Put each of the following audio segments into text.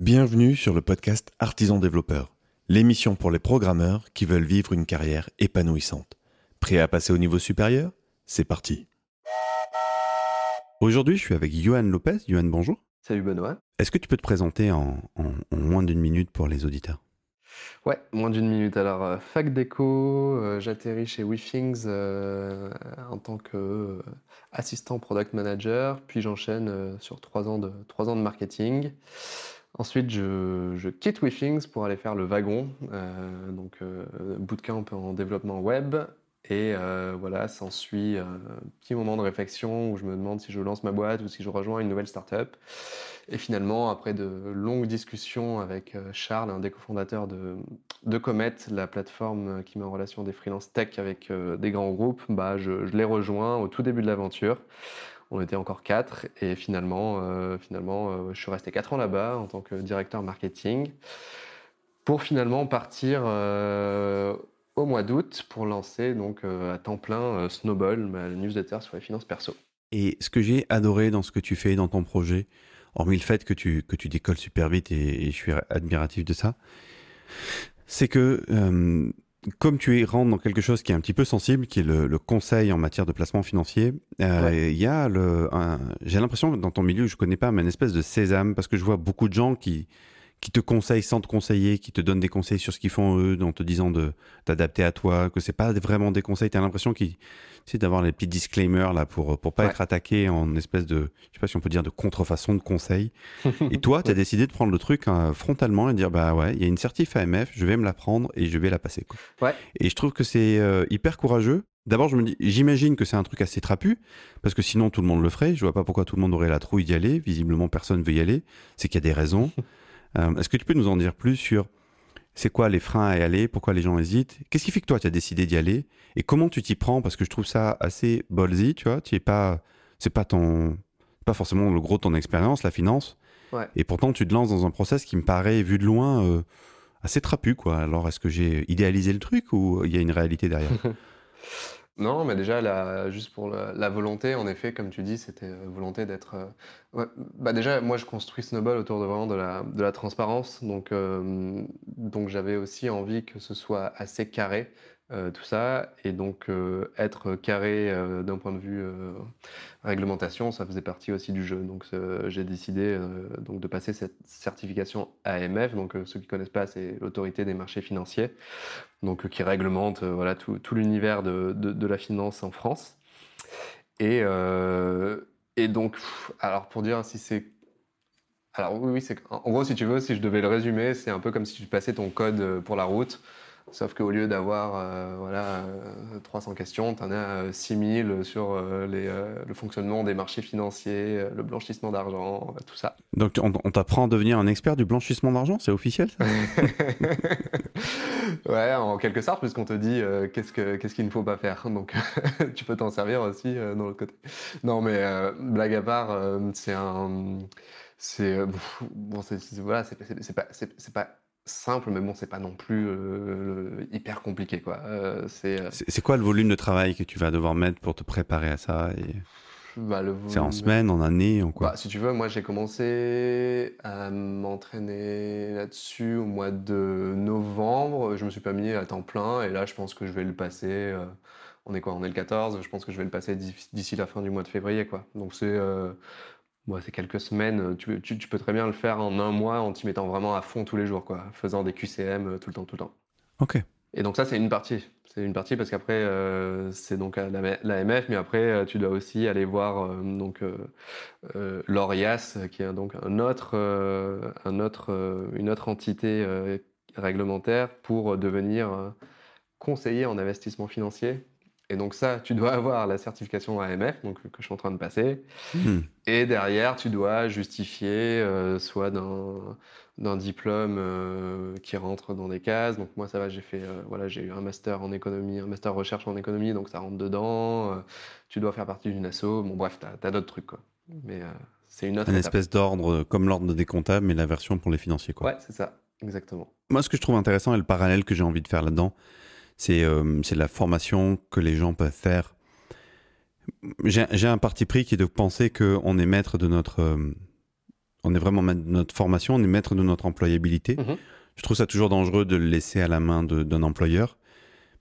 Bienvenue sur le podcast Artisan Développeur, l'émission pour les programmeurs qui veulent vivre une carrière épanouissante. Prêt à passer au niveau supérieur? C'est parti. Aujourd'hui, je suis avec Johan Lopez. Johan, bonjour. Salut Benoît. Est-ce que tu peux te présenter en, en- en moins d'une minute pour les auditeurs? Ouais, moins d'une minute. Alors, euh, fac d'éco, euh, j'atterris chez WeThings euh, en tant que euh, assistant product manager, puis j'enchaîne sur trois ans de, trois ans de marketing. Ensuite, je, je quitte WeThings pour aller faire le wagon, euh, donc euh, bootcamp en développement web. Et euh, voilà, s'ensuit un petit moment de réflexion où je me demande si je lance ma boîte ou si je rejoins une nouvelle startup. Et finalement, après de longues discussions avec Charles, un des cofondateurs de, Comet, la plateforme qui met en relation des freelance tech avec des grands groupes, bah, je, je les rejoins au tout début de l'aventure. On était encore quatre et finalement, euh, euh, je suis resté quatre ans là-bas en tant que directeur marketing pour finalement partir euh, au mois d'août pour lancer donc à temps plein Snowball, ma newsletter sur les finances perso. Et ce que j'ai adoré dans ce que tu fais, dans ton projet, hormis le fait que tu, décolles super vite et, je suis admiratif de ça, c'est que comme tu es rentre dans quelque chose qui est un petit peu sensible, qui est le, le conseil en matière de placement financier, euh, Ouais. il y a le, j'ai l'impression que dans ton milieu, je connais pas, mais une espèce de sésame, parce que je vois beaucoup de gens qui qui te conseillent sans te conseiller, qui te donnent des conseils sur ce qu'ils font eux, en te disant de t'adapter à toi, que c'est pas vraiment des conseils. T'as l'impression qu'ils, sais, d'avoir les petits disclaimers là pour pour pas Ouais. être attaqué en espèce de, je sais pas si on peut dire de contrefaçon de conseil. Et toi, tu as décidé de prendre le truc hein, frontalement et de dire bah ouais, il y a une certif AMF, je vais me la prendre et je vais la passer. Quoi. Ouais. Et je trouve que c'est euh, hyper courageux. D'abord, je me dis, j'imagine que c'est un truc assez trapu, parce que sinon tout le monde le ferait. Je vois pas pourquoi tout le monde aurait la trouille d'y aller. Visiblement, personne veut y aller. C'est qu'il y a des raisons. Euh, Est-ce que tu peux nous en dire plus sur c'est quoi les freins à y aller, pourquoi les gens hésitent? Qu'est-ce qui fait que toi, tu as décidé d'y aller? Et comment tu t'y prends? Parce que je trouve ça assez ballsy, tu vois? Tu es pas, c'est pas ton, pas forcément le gros de ton expérience, la finance. Ouais. Et pourtant, tu te lances dans un process qui me paraît, vu de loin, euh, assez trapu, quoi. Alors, est-ce que j'ai idéalisé le truc ou il y a une réalité derrière? Non, mais déjà, juste pour la, volonté, en effet, comme tu dis, c'était euh, volonté d'être. euh, bah déjà, moi, je construis Snowball autour de vraiment de la, de la transparence. Donc, euh, donc j'avais aussi envie que ce soit assez carré, euh, tout ça. Et donc, euh, être carré euh, d'un point de vue réglementation, ça faisait partie aussi du jeu. Donc, j'ai décidé donc de passer cette certification AMF. Donc, ceux qui connaissent pas, c'est l'autorité des marchés financiers donc qui réglemente voilà, tout, tout l'univers de, de, la finance en France. Et, et donc, alors pour dire si c'est... Alors oui, c'est... En gros, si tu veux, si je devais le résumer, c'est un peu comme si tu passais ton code pour la route, sauf qu'au lieu d'avoir euh, voilà, euh, 300 questions, tu en as euh, 6000 sur euh, les, euh, le fonctionnement des marchés financiers, euh, le blanchissement d'argent, euh, tout ça. Donc, on, on t'apprend à devenir un expert du blanchissement d'argent C'est officiel ça? Ouais, en quelque sorte, puisqu'on te dit euh, qu'est-ce que qu'est-ce qu'il ne faut pas faire. Donc, tu peux t'en servir aussi euh, dans l'autre côté. Non, mais euh, blague à part, euh, c'est un, c'est euh, bon, voilà, c'est pas c'est pas simple, mais bon, c'est pas non plus euh, hyper compliqué, quoi. Euh, c'est euh, C'est c'est quoi le volume de travail que tu vas devoir mettre pour te préparer à ça et... bah, le C'est en semaine, en année, en quoi Bah, si tu veux, moi j'ai commencé à m'entraîner là-dessus au mois de novembre. Je me suis pas mis à temps plein et là je pense que je vais le passer. on est quoi? On est le 14. Je pense que je vais le passer d'ici d'ici la fin du mois de février, quoi. Donc c'est euh, ouais, c'est quelques semaines. Tu, tu- tu peux très bien le faire en un mois en t'y mettant vraiment à fond tous les jours, quoi. Faisant des QCM euh, tout le temps, tout le temps. Ok. Et donc ça, c'est une partie. C'est une partie parce qu'après, euh, c'est donc l'AMF, mais après, euh, tu dois aussi aller voir euh, donc euh, euh, l'ORIAS, qui est donc un autre, euh, un autre, euh, une autre entité euh, réglementaire pour devenir euh, conseiller en investissement financier. Et donc ça, tu dois avoir la certification AMF, donc que je suis en train de passer. Hmm. Et derrière, tu dois justifier euh, soit d'un diplôme euh, qui rentre dans des cases. Donc moi, ça va, j'ai fait, euh, voilà, j'ai eu un master en économie, un master recherche en économie, donc ça rentre dedans. Tu dois faire partie d'une asso. Bon, bref, t'as as, d'autres trucs, quoi. Mais c'est une autre Une étape. espèce d'ordre, comme l'ordre des comptables, mais la version pour les financiers, quoi. Ouais, c'est ça, exactement. Moi, ce que je trouve intéressant et le parallèle que j'ai envie de faire là-dedans, c'est euh, la formation que les gens peuvent faire. J'ai un parti pris qui est de penser qu'on est maître de notre, euh, on est vraiment maître de notre formation, on est maître de notre employabilité. Mhm. Je trouve ça toujours dangereux de le laisser à la main d'un employeur,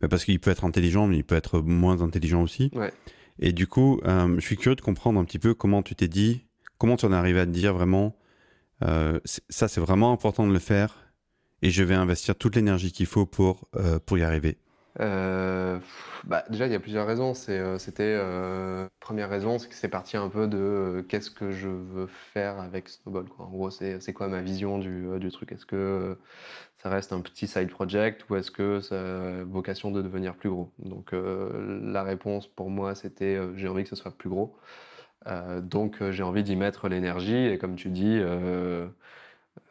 mais parce qu'il peut être intelligent, mais il peut être moins intelligent aussi. Ouais. Et du coup, euh, je suis curieux de comprendre un petit peu comment tu t'es dit, comment tu en es arrivé à te dire vraiment, euh, ça c'est vraiment important de le faire, et je vais investir toute l'énergie qu'il faut pour, euh, pour y arriver. Euh, bah, déjà, il y a plusieurs raisons. Euh, c'était, euh, première raison, c'est que c'est parti un peu de qu'est-ce que je veux faire avec Snowball. En gros, c'est, quoi ma vision du, du truc? Est-ce que ça reste un petit side project ou est-ce que ça a vocation de devenir plus gros? Donc, la réponse pour moi, c'était j'ai envie que ce soit plus gros. Donc, j'ai envie d'y mettre l'énergie et comme tu dis,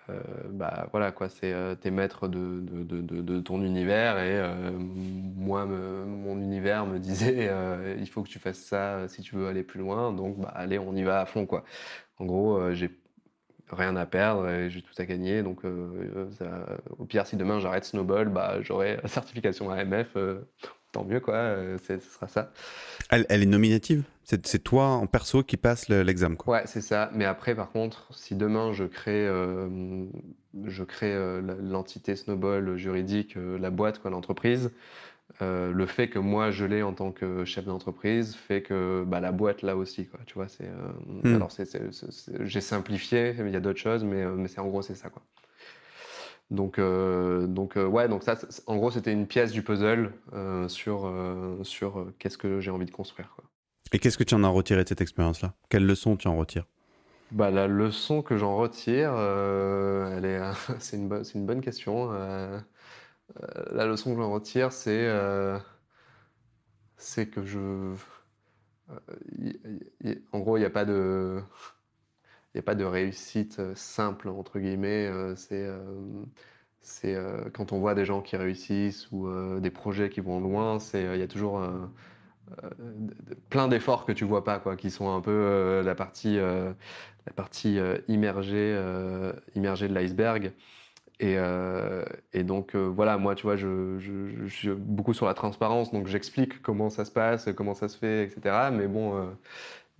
euh, bah voilà quoi, c'est euh, t'es maître de, de, de, ton univers et euh, moi mon univers me disait il faut que tu fasses ça si tu veux aller plus loin donc bah allez on y va à fond quoi. En gros j'ai rien à perdre et j'ai tout à gagner donc au pire si demain j'arrête Snowball bah j'aurai certification AMF tant mieux quoi euh, ce sera ça. Elle, elle est nominative? C'est toi en perso qui passe le- l'examen, quoi. Ouais, c'est ça. Mais après, par contre, si demain je crée, euh, je crée euh, l'entité Snowball juridique, euh, la boîte, quoi, l'entreprise, euh, le fait que moi je l'ai en tant que chef d'entreprise fait que bah, la boîte là aussi, quoi. Tu vois, c'est. euh, Hmm. Alors, j'ai simplifié, il y a d'autres choses, mais, mais c'est en gros, c'est ça, quoi. Donc, euh, donc euh, ouais, donc ça, en gros, c'était une pièce du puzzle euh, sur, sur qu'est-ce que j'ai envie de construire, quoi. Et qu'est-ce que tu en as retiré de cette expérience-là? Quelle leçon tu en retires? Bah, la leçon que j'en retire, elle est, c'est une, bonne- c'est une bonne question. La leçon que j'en retire, c'est c'est que je. y- y- en gros, il n'y a pas de. N'y a pas de réussite euh, simple, entre guillemets. euh, C'est euh, quand on voit des gens qui réussissent ou des projets qui vont loin, il y a toujours plein d'efforts que tu vois pas, quoi, qui sont un peu la partie, la partie immergée, immergée de l'iceberg. Et, donc voilà, moi, tu vois, je suis beaucoup sur la transparence, donc j'explique comment ça se passe, comment ça se fait, etc. Mais bon, euh,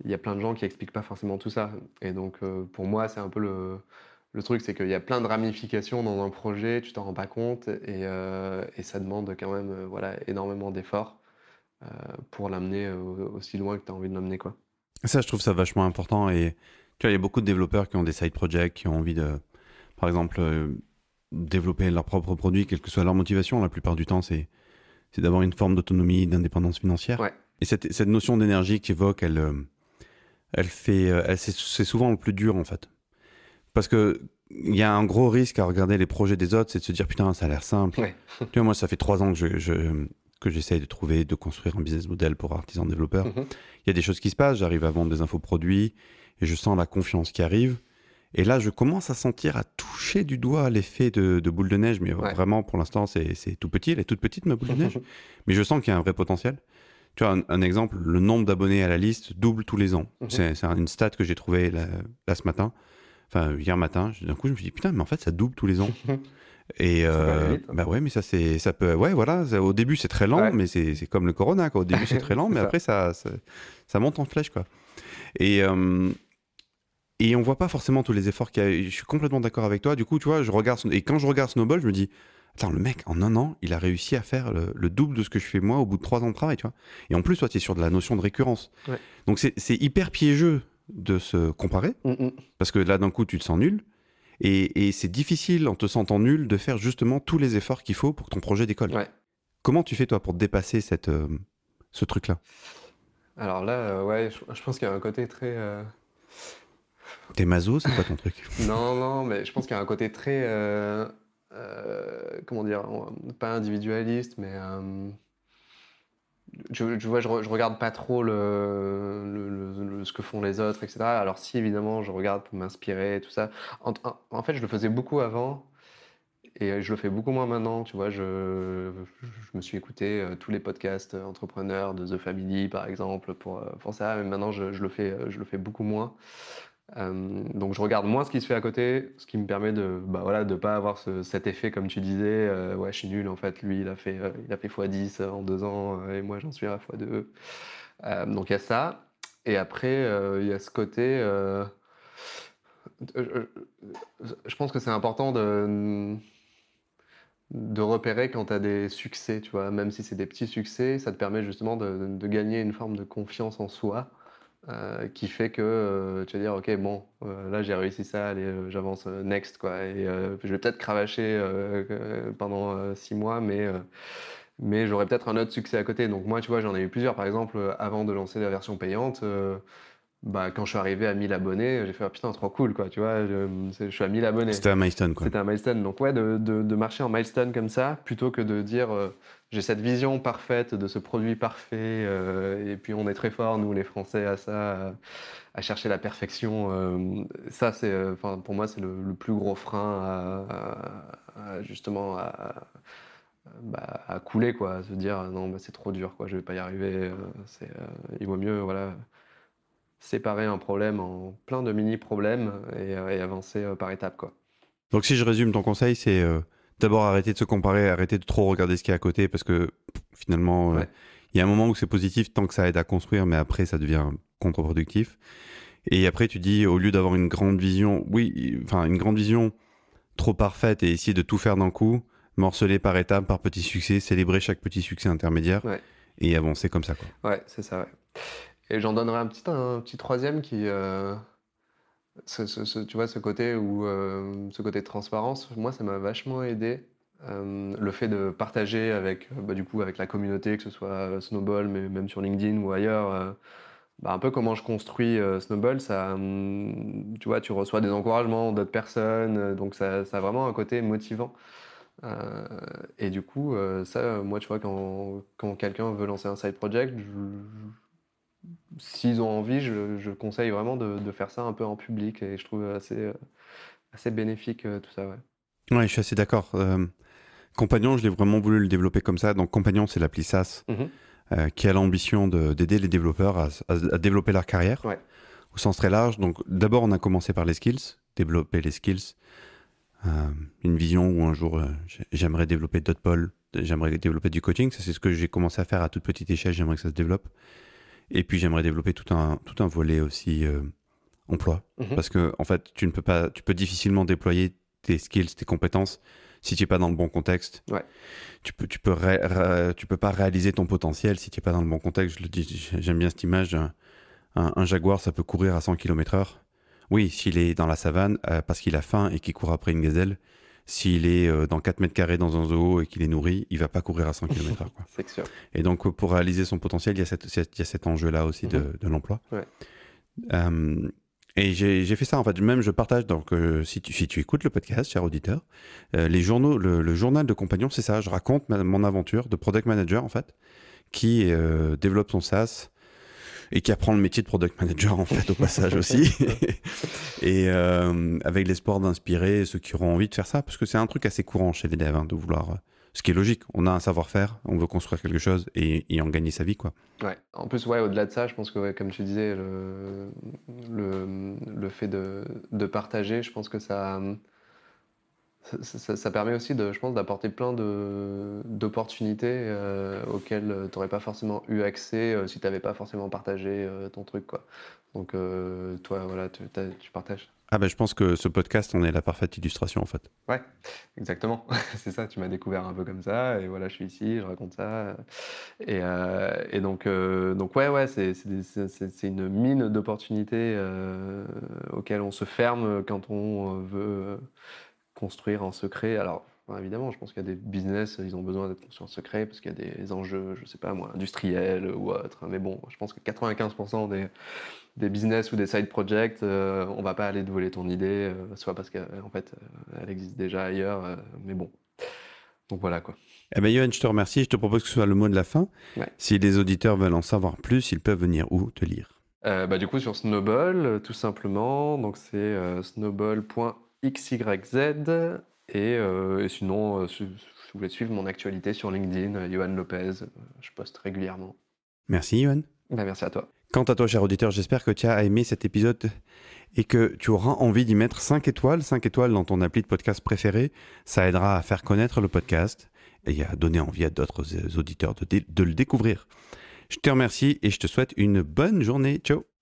il y a plein de gens qui expliquent pas forcément tout ça. Et donc euh, pour moi, c'est un peu le, le truc, c'est qu'il y a plein de ramifications dans un projet, tu t'en rends pas compte, et, euh, et ça demande quand même euh, voilà, énormément d'efforts euh, pour l'amener aussi loin que tu as envie de l'amener. quoi. Ça, je trouve ça vachement important. Et tu vois, il y a beaucoup de développeurs qui ont des side projects, qui ont envie de, par exemple, développer leurs propres produits, quelle que soit leur motivation. La plupart du temps, c'est c'est d'avoir une forme d'autonomie, d'indépendance financière. Ouais. Et cette, cette notion d'énergie que tu évoques, elle, elle fait, euh, elle, c'est souvent le plus dur, en fait. Parce que il y a un gros risque à regarder les projets des autres, c'est de se dire putain, ça a l'air simple. Ouais. tu vois, moi, ça fait trois ans que je, je- que j'essaye de trouver, de construire un business model pour artisans développeurs. Mhm. Il y a des choses qui se passent, j'arrive à vendre des infoproduits et je sens la confiance qui arrive. Et là, je commence à sentir, à toucher du doigt l'effet de, de boule de neige, mais Ouais. vraiment, pour l'instant, c'est c'est tout petit. Elle est toute petite, ma boule de neige. mais je sens qu'il y a un vrai potentiel. Tu vois, un, un exemple, le nombre d'abonnés à la liste double tous les ans. Mhm. C'est une stat que j'ai trouvée là, là, ce matin, enfin hier matin. D'un coup, je me suis dit, putain, mais en fait, ça double tous les ans. Et euh, vite, hein. bah ouais, mais ça c'est ça peut ouais voilà, ça- au début c'est très lent, Ouais. mais c'est comme le corona quoi. Au début c'est très lent, mais ça. après ça, ça ça monte en flèche quoi. Et euh, et on voit pas forcément tous les efforts qu'il y a. Je suis complètement d'accord avec toi. Du coup, tu vois, je regarde et quand je regarde Snowball, je me dis attends le mec en un an, il a réussi à faire le, le double de ce que je fais moi au bout de trois ans de travail, tu vois. Et en plus, toi, tu es sur de la notion de récurrence. Ouais. Donc c'est hyper piégeux de se comparer Mhm. parce que là d'un coup tu te sens nul. Et, et c'est difficile en te sentant nul de faire justement tous les efforts qu'il faut pour que ton projet décolle. Ouais. Comment tu fais toi pour dépasser cette, euh, ce truc-là? Alors là, euh, ouais, je, je pense qu'il y a un côté très. euh, T'es maso, c'est quoi ton truc? Non, non, mais je pense qu'il y a un côté très. Euh, euh, comment dire Pas individualiste, mais. euh, je, tu vois, je, re- je regarde pas trop le, ce que font les autres, etc. Alors, si évidemment, je regarde pour m'inspirer et tout ça. En, fait, je le faisais beaucoup avant et je le fais beaucoup moins maintenant. Tu vois, je, je me suis écouté euh, tous les podcasts euh, entrepreneurs de The Family, par exemple, pour, euh, pour ça. Mais maintenant, je, je le fais, euh, je le fais beaucoup moins. Euh, donc je regarde moins ce qui se fait à côté, ce qui me permet de bah voilà pas avoir ce- cet effet comme tu disais, euh, ouais je suis nul en fait, lui il a fait euh, il a fait x10 en deux ans et moi j'en suis à x2. Euh, donc il y a ça. Et après il y a ce côté je pense que c'est important de, de repérer quand tu as des succès, tu vois. Même si c'est des petits succès, ça te permet justement de gagner une forme de confiance en soi. Euh, qui fait que euh, tu vas dire ok bon euh, là j'ai réussi ça allez j'avance next quoi. Et je vais peut-être cravacher pendant six mois mais mais j'aurai peut-être un autre succès à côté. Donc moi tu vois j'en ai eu plusieurs. Par exemple avant de lancer la version payante bah, quand je suis arrivé à 1000 abonnés, j'ai fait ah, putain, trop cool, quoi, tu vois, je, suis à 1000 abonnés. C'était un milestone, quoi. C'était un milestone. Donc, ouais, de, de, marcher en milestone comme ça, plutôt que de dire euh, j'ai cette vision parfaite de ce produit parfait, euh, et puis on est très fort, nous les Français, à ça, à, chercher la perfection. Euh, ça, c'est, pour moi, c'est le, plus gros frein à, justement bah, à, couler, quoi, à se dire non, bah, c'est trop dur, quoi, je vais pas y arriver. c'est, il vaut mieux, voilà séparer un problème en plein de mini-problèmes et, euh, avancer euh, par étapes. Quoi. Donc si je résume ton conseil, c'est euh, d'abord arrêter de se comparer, arrêter de trop regarder ce qu'il y a à côté parce que finalement, il y a un moment où c'est positif tant que ça aide à construire, mais après ça devient contre-productif. Et après tu dis, au lieu d'avoir une grande vision, oui, enfin une grande vision trop parfaite et essayer de tout faire d'un coup, morceler par étapes, par petits succès, célébrer chaque petit succès intermédiaire et avancer comme ça. Quoi. Ouais, c'est ça. Ouais. Et j'en donnerai un petit, un petit troisième qui. Euh, tu vois, ce côté, où, euh, ce côté de transparence, moi, ça m'a vachement aidé. Euh, le fait de partager avec, bah, du coup, avec la communauté, que ce soit Snowball, mais même sur LinkedIn ou ailleurs, bah, un peu comment je construis Snowball, ça, hum, tu vois, tu reçois des encouragements d'autres personnes, donc ça, ça, a vraiment un côté motivant. et du coup, ça, moi, tu vois, quand, quand quelqu'un veut lancer un side project, je, s'ils ont envie, je, conseille vraiment de, faire ça un peu en public et je trouve assez, euh, assez bénéfique euh, tout ça. Ouais. je suis assez d'accord. Euh, Compagnon, je l'ai vraiment voulu le développer comme ça. Donc Compagnon, c'est l'appli SaaS mhm. qui a l'ambition d'aider les développeurs à, développer leur carrière au sens très large. Donc d'abord, on a commencé par les skills, développer les skills. une vision où un jour j'aimerais développer Dotpol, j'aimerais développer du coaching. Ça, c'est ce que j'ai commencé à faire à toute petite échelle. J'aimerais que ça se développe. Et puis j'aimerais développer tout un, tout un volet aussi euh, emploi. Mhm. Parce que en fait, tu ne peux pas, tu peux difficilement déployer tes skills, tes compétences si tu n'es pas dans le bon contexte. Ouais. Tu peux, tu peux, tu peux pas réaliser ton potentiel si tu n'es pas dans le bon contexte. Je le dis, j'aime bien cette image. Un, un, jaguar, ça peut courir à 100 km/h. Oui, s'il est dans la savane euh, parce qu'il a faim et qu'il court après une gazelle, s'il est euh, dans 4 mètres carrés dans un zoo et qu'il est nourri, il va pas courir à 100 km/h. C'est sûr. Et donc, pour réaliser son potentiel, il y a, cette, il y a cet enjeu-là aussi de, mhm. de l'emploi. Ouais. Euh, et j'ai fait ça, en fait. Même, je partage, donc, euh, si, tu, si tu écoutes le podcast, cher auditeur, les journaux, le, journal de compagnon, c'est ça. Je raconte mon aventure de product manager, en fait, qui développe son SaaS et qui apprend le métier de product manager en fait au passage aussi. Et euh, avec l'espoir d'inspirer ceux qui auront envie de faire ça parce que c'est un truc assez courant chez les devs hein, de vouloir euh, ce qui est logique. On a un savoir-faire on veut construire quelque chose et, en gagner sa vie quoi. Ouais. En plus ouais au-delà de ça je pense que comme tu disais le, le, le fait de, de, partager je pense que ça ça, permet aussi, de, je pense, d'apporter plein d'opportunités euh, auxquelles tu n'aurais pas forcément eu accès euh, si tu n'avais pas forcément partagé euh, ton truc. Quoi. Donc, toi, voilà, tu, tu, partages. Ah ben, je pense que ce podcast, on est la parfaite illustration, en fait. Ouais, exactement. c'est ça, tu m'as découvert un peu comme ça, et voilà, je suis ici, je raconte ça. Et, et donc, donc, ouais, ouais, c'est une mine d'opportunités auxquelles on se ferme quand on veut construire en secret. Alors, évidemment, je pense qu'il y a des business, ils ont besoin d'être construits en secret parce qu'il y a des enjeux, je sais pas moi, industriels ou autres. Mais bon, je pense que 95% des, des business ou des side projects, euh, on va pas aller te voler ton idée, euh, soit parce qu'en fait, euh, elle existe déjà ailleurs, mais bon. Donc voilà quoi. Eh bien, Johan, je te remercie. Je te propose que ce soit le mot de la fin. Si les auditeurs veulent en savoir plus, ils peuvent venir où te lire? Bah, Du coup, sur Snowball, tout simplement. Donc, c'est snowball.com XYZ. Euh, et, sinon, euh, si vous voulez suivre mon actualité sur LinkedIn, euh, Johan Lopez, je poste régulièrement. Merci, Johan. Bah, merci à toi. Quant à toi, cher auditeur, j'espère que tu as aimé cet épisode et que tu auras envie d'y mettre 5 étoiles, 5 étoiles dans ton appli de podcast préféré. Ça aidera à faire connaître le podcast et à donner envie à d'autres auditeurs de, de le découvrir. Je te remercie et je te souhaite une bonne journée. Ciao